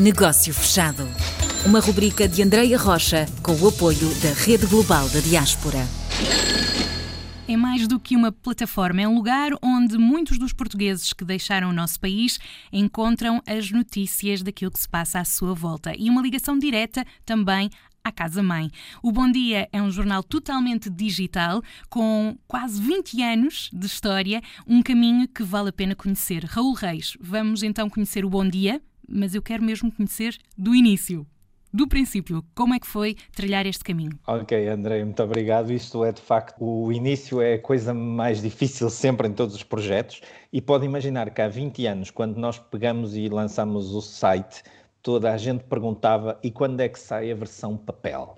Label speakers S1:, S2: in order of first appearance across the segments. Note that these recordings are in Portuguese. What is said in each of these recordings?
S1: Negócio Fechado. Uma rubrica de Andreia Rocha com o apoio da Rede Global da Diaspora.
S2: É mais do que uma plataforma, é um lugar onde muitos dos portugueses que deixaram o nosso país encontram as notícias daquilo que se passa à sua volta e uma ligação direta também à Casa Mãe. O Bom Dia é um jornal totalmente digital, com quase 20 anos de história, um caminho que vale a pena conhecer. Raul Reis, vamos então conhecer o Bom Dia, mas eu quero mesmo conhecer do início do princípio, como é que foi trilhar este caminho?
S3: Ok, André, muito obrigado. Isto é de facto, o início é a coisa mais difícil sempre em todos os projetos e pode imaginar que há 20 anos, quando nós pegamos e lançamos o site, toda a gente perguntava e quando é que sai a versão papel?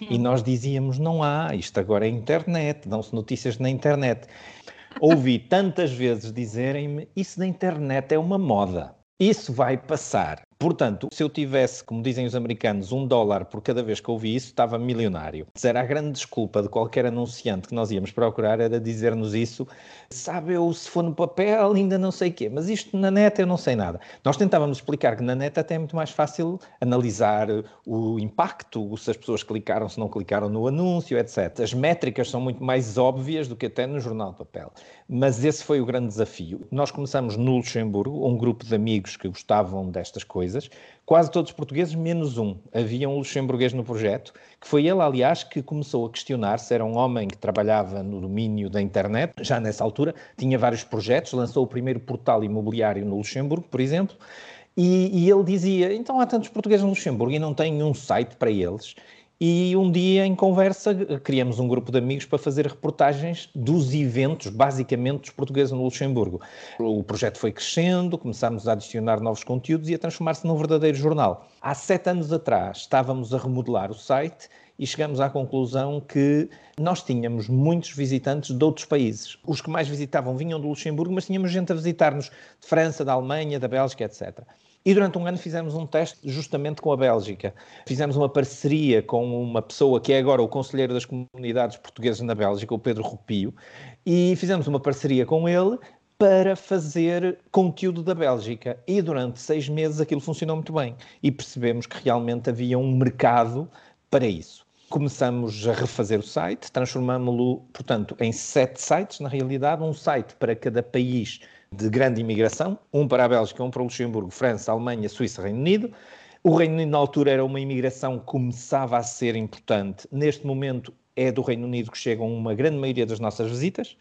S3: E nós dizíamos, não há, isto agora é internet, dão-se notícias na internet. Ouvi tantas vezes dizerem-me, isso da internet é uma moda. Isso vai passar. Portanto, se eu tivesse, como dizem os americanos, um dólar por cada vez que ouvi isso, estava milionário. Era a grande desculpa de qualquer anunciante que nós íamos procurar, era dizer-nos isso. Sabe, eu se for no papel ainda não sei o quê, mas isto na net eu não sei nada. Nós tentávamos explicar que na net até é muito mais fácil analisar o impacto, se as pessoas clicaram, se não clicaram no anúncio, etc. As métricas são muito mais óbvias do que até no jornal de papel. Mas esse foi o grande desafio. Nós começamos no Luxemburgo, um grupo de amigos que gostavam destas coisas coisas, quase todos os portugueses, menos um. Havia um luxemburguês no projeto, que foi ele, aliás, que começou a questionar se era um homem que trabalhava no domínio da internet, já nessa altura, tinha vários projetos, lançou o primeiro portal imobiliário no Luxemburgo, por exemplo, e, e ele dizia: então há tantos portugueses no Luxemburgo e não tem um site para eles. E um dia, em conversa, criamos um grupo de amigos para fazer reportagens dos eventos, basicamente, dos portugueses no Luxemburgo. O projeto foi crescendo, começámos a adicionar novos conteúdos e a transformar-se num verdadeiro jornal. Há sete anos atrás, estávamos a remodelar o site e chegamos à conclusão que nós tínhamos muitos visitantes de outros países. Os que mais visitavam vinham do Luxemburgo, mas tínhamos gente a visitar-nos de França, da Alemanha, da Bélgica, etc. E durante um ano fizemos um teste justamente com a Bélgica. Fizemos uma parceria com uma pessoa que é agora o conselheiro das comunidades portuguesas na Bélgica, o Pedro Rupio, e fizemos uma parceria com ele para fazer conteúdo da Bélgica. E durante seis meses aquilo funcionou muito bem. E percebemos que realmente havia um mercado para isso. Começamos a refazer o site, transformámo-lo, portanto, em sete sites, na realidade, um site para cada país de grande imigração, um para a Bélgica, um para o Luxemburgo, França, Alemanha, Suíça, Reino Unido. O Reino Unido, na altura, era uma imigração que começava a ser importante. Neste momento, é do Reino Unido que chegam uma grande maioria das nossas visitas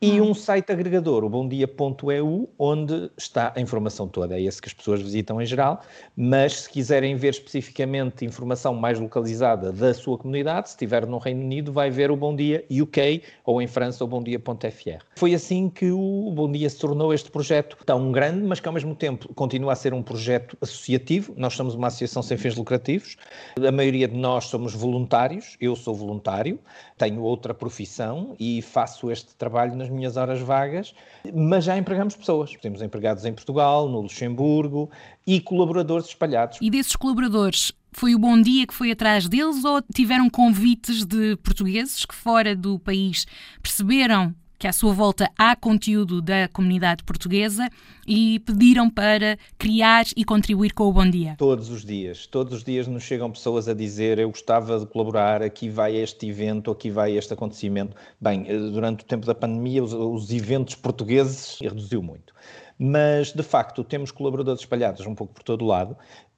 S3: e hum. um site agregador, o bomdia.eu, onde está a informação toda. É esse que as pessoas visitam em geral, mas se quiserem ver especificamente informação mais localizada da sua comunidade, se estiver no Reino Unido, vai ver o Bom Dia UK ou em França o bomdia.fr. Foi assim que o Bom Dia se tornou este projeto tão grande, mas que ao mesmo tempo continua a ser um projeto associativo. Nós somos uma associação sem fins lucrativos. A maioria de nós somos voluntários. Eu sou voluntário, tenho outra profissão e faço este trabalho nas minhas horas vagas, mas já empregamos pessoas. Temos empregados em Portugal, no Luxemburgo e colaboradores espalhados.
S2: E desses colaboradores, foi o Bom Dia que foi atrás deles ou tiveram convites de portugueses que fora do país perceberam que à sua volta há conteúdo da comunidade portuguesa e pediram para criar e contribuir com o Bom Dia?
S3: Todos os dias, todos os dias nos chegam pessoas a dizer eu gostava de colaborar, aqui vai este evento, aqui vai este acontecimento. Bem, eh, durante o tempo da pandemia os, os eventos portugueses reduziu muito. Mas, de facto, temos colaboradores espalhados um pouco por todo o lado,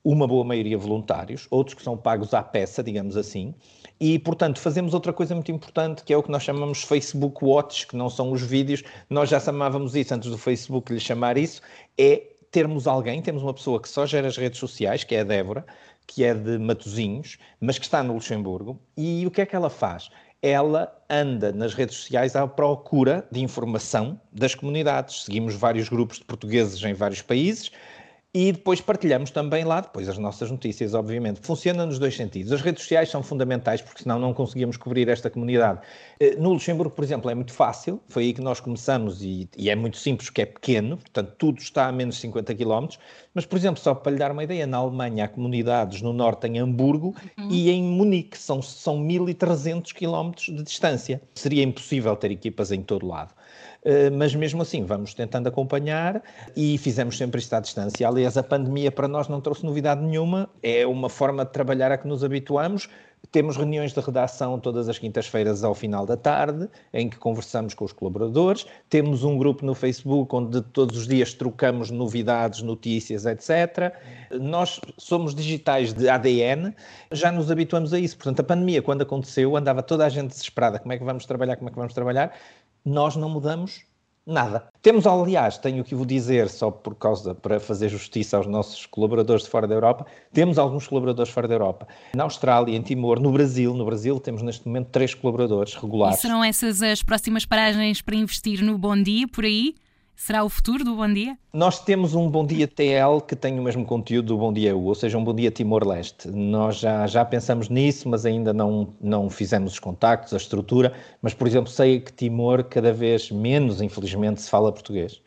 S3: uma boa maioria voluntários, outros que são pagos à peça, digamos assim, e, portanto, fazemos outra coisa muito importante, que é o que nós chamamos Facebook Watch, que não são os vídeos, nós já chamávamos isso antes do Facebook lhe chamar isso, é termos alguém, temos uma pessoa que só gera as redes sociais, que é a Débora, que é de Matozinhos, mas que está no Luxemburgo, e o que é que ela faz? Ela anda nas redes sociais à procura de informação das comunidades. Seguimos vários grupos de portugueses em vários países, e depois partilhamos também lá depois as nossas notícias, obviamente. Funciona nos dois sentidos. As redes sociais são fundamentais porque senão não conseguíamos cobrir esta comunidade. Eh, no Luxemburgo, por exemplo, é muito fácil, foi aí que nós começamos e, e é muito simples porque é pequeno, portanto tudo está a menos de 50 km, mas, por exemplo, só para lhe dar uma ideia, na Alemanha há comunidades no norte em Hamburgo uhum. e em Munique, são, são 1.300 km de distância. Seria impossível ter equipas em todo lado. Eh, mas mesmo assim vamos tentando acompanhar e fizemos sempre isto à distância. Aliás, a pandemia para nós não trouxe novidade nenhuma, é uma forma de trabalhar a que nos habituamos. Temos reuniões de redação todas as quintas-feiras ao final da tarde, em que conversamos com os colaboradores. Temos um grupo no Facebook onde todos os dias trocamos novidades, notícias, etc. Nós somos digitais de ADN, já nos habituamos a isso. Portanto, a pandemia, quando aconteceu, andava toda a gente desesperada: como é que vamos trabalhar, como é que vamos trabalhar? Nós não mudamos Nada. Temos, aliás, tenho que vos dizer, só por causa, para fazer justiça aos nossos colaboradores de fora da Europa, temos alguns colaboradores fora da Europa. Na Austrália, em Timor, no Brasil, no Brasil temos neste momento três colaboradores regulares.
S2: E serão essas as próximas paragens para investir no Bom Dia, por aí? Será o futuro do Bom Dia?
S3: Nós temos um Bom Dia TL que tem o mesmo conteúdo do Bom Dia EU, ou seja, um Bom Dia Timor-Leste. Nós já, já pensamos nisso, mas ainda não, não fizemos os contactos, a estrutura. Mas, por exemplo, sei que Timor cada vez menos, infelizmente, se fala português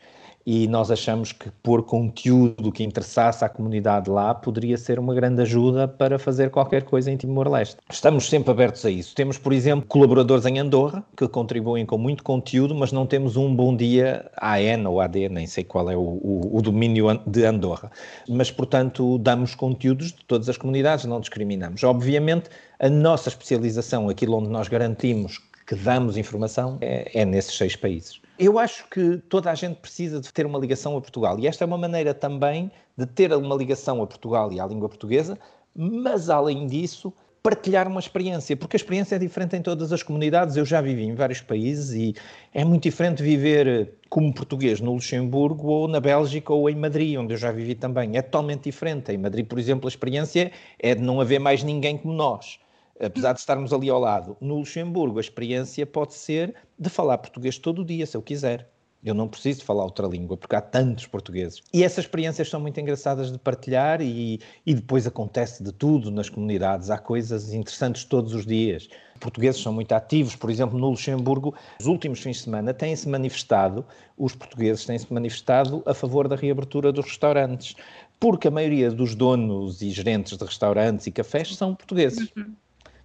S3: e nós achamos que pôr conteúdo que interessasse à comunidade lá poderia ser uma grande ajuda para fazer qualquer coisa em Timor-Leste. Estamos sempre abertos a isso. Temos, por exemplo, colaboradores em Andorra que contribuem com muito conteúdo, mas não temos um bom dia AN ou AD, nem sei qual é o, o, o domínio de Andorra. Mas, portanto, damos conteúdos de todas as comunidades, não discriminamos. Obviamente, a nossa especialização, aquilo onde nós garantimos que damos informação, é, é nesses seis países. Eu acho que toda a gente precisa de ter uma ligação a Portugal e esta é uma maneira também de ter uma ligação a Portugal e à língua portuguesa, mas além disso, partilhar uma experiência, porque a experiência é diferente em todas as comunidades. Eu já vivi em vários países e é muito diferente viver como português no Luxemburgo ou na Bélgica ou em Madrid, onde eu já vivi também. É totalmente diferente. Em Madrid, por exemplo, a experiência é de não haver mais ninguém como nós apesar de estarmos ali ao lado. No Luxemburgo, a experiência pode ser de falar português todo o dia, se eu quiser. Eu não preciso falar outra língua, porque há tantos portugueses. E essas experiências são muito engraçadas de partilhar e, e depois acontece de tudo nas comunidades. Há coisas interessantes todos os dias. Portugueses são muito ativos, por exemplo, no Luxemburgo, nos últimos fins de semana têm-se manifestado, os portugueses têm-se manifestado a favor da reabertura dos restaurantes, porque a maioria dos donos e gerentes de restaurantes e cafés são portugueses. Uhum.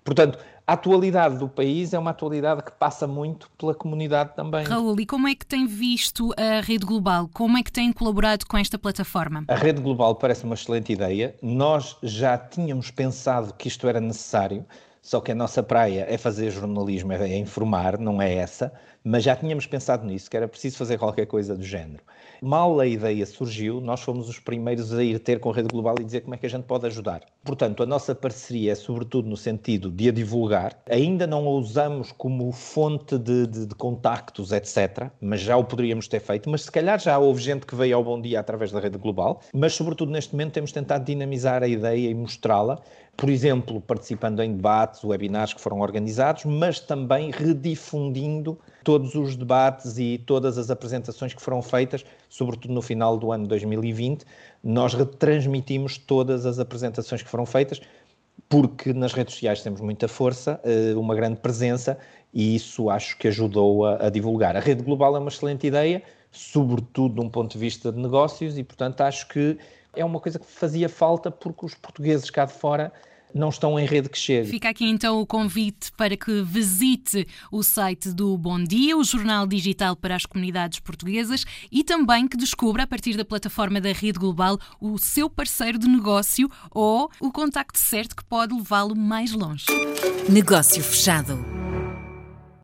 S3: Portanto, a atualidade do país é uma atualidade que passa muito pela comunidade também.
S2: Raul, e como é que tem visto a Rede Global? Como é que tem colaborado com esta plataforma?
S3: A Rede Global parece uma excelente ideia. Nós já tínhamos pensado que isto era necessário, só que a nossa praia é fazer jornalismo, é informar, não é essa, mas já tínhamos pensado nisso, que era preciso fazer qualquer coisa do género. Mal a ideia surgiu, nós fomos os primeiros a ir ter com a Rede Global e dizer como é que a gente pode ajudar. Portanto, a nossa parceria é sobretudo no sentido de a divulgar. Ainda não a usamos como fonte de, de, de contactos, etc., mas já o poderíamos ter feito. Mas se calhar já houve gente que veio ao Bom Dia através da Rede Global. Mas, sobretudo, neste momento temos tentado dinamizar a ideia e mostrá-la por exemplo, participando em debates, webinars que foram organizados, mas também redifundindo todos os debates e todas as apresentações que foram feitas, sobretudo no final do ano 2020. Nós retransmitimos todas as apresentações que foram feitas, porque nas redes sociais temos muita força, eh, uma grande presença, e isso acho que ajudou a, a divulgar. A rede global é uma excelente ideia, sobretudo de um ponto de vista de negócios, e portanto acho que é uma coisa que fazia falta porque os portugueses cá de fora não estão em rede que chegue.
S2: Fica aqui então o convite para que visite o site do Bom Dia, o jornal digital para as comunidades portuguesas e também que descubra a partir da plataforma da Rede Global o seu parceiro de negócio ou o contacto certo que pode levá-lo mais longe.
S1: Negócio fechado.